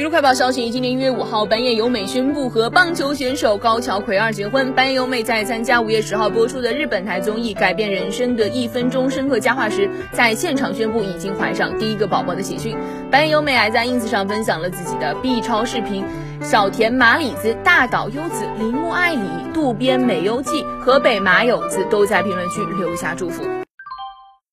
娱乐快报消息：今年一月五号，板夜由美宣布和棒球选手高桥葵二结婚。板野由美在参加五月十号播出的日本台综艺《改变人生的一分钟深刻佳话》时，在现场宣布已经怀上第一个宝宝的喜讯。板野由美还在 ins 上分享了自己的 B 超视频：小田麻里子、大岛优子、铃木爱里、渡边美优纪、河北麻友子都在评论区留下祝福。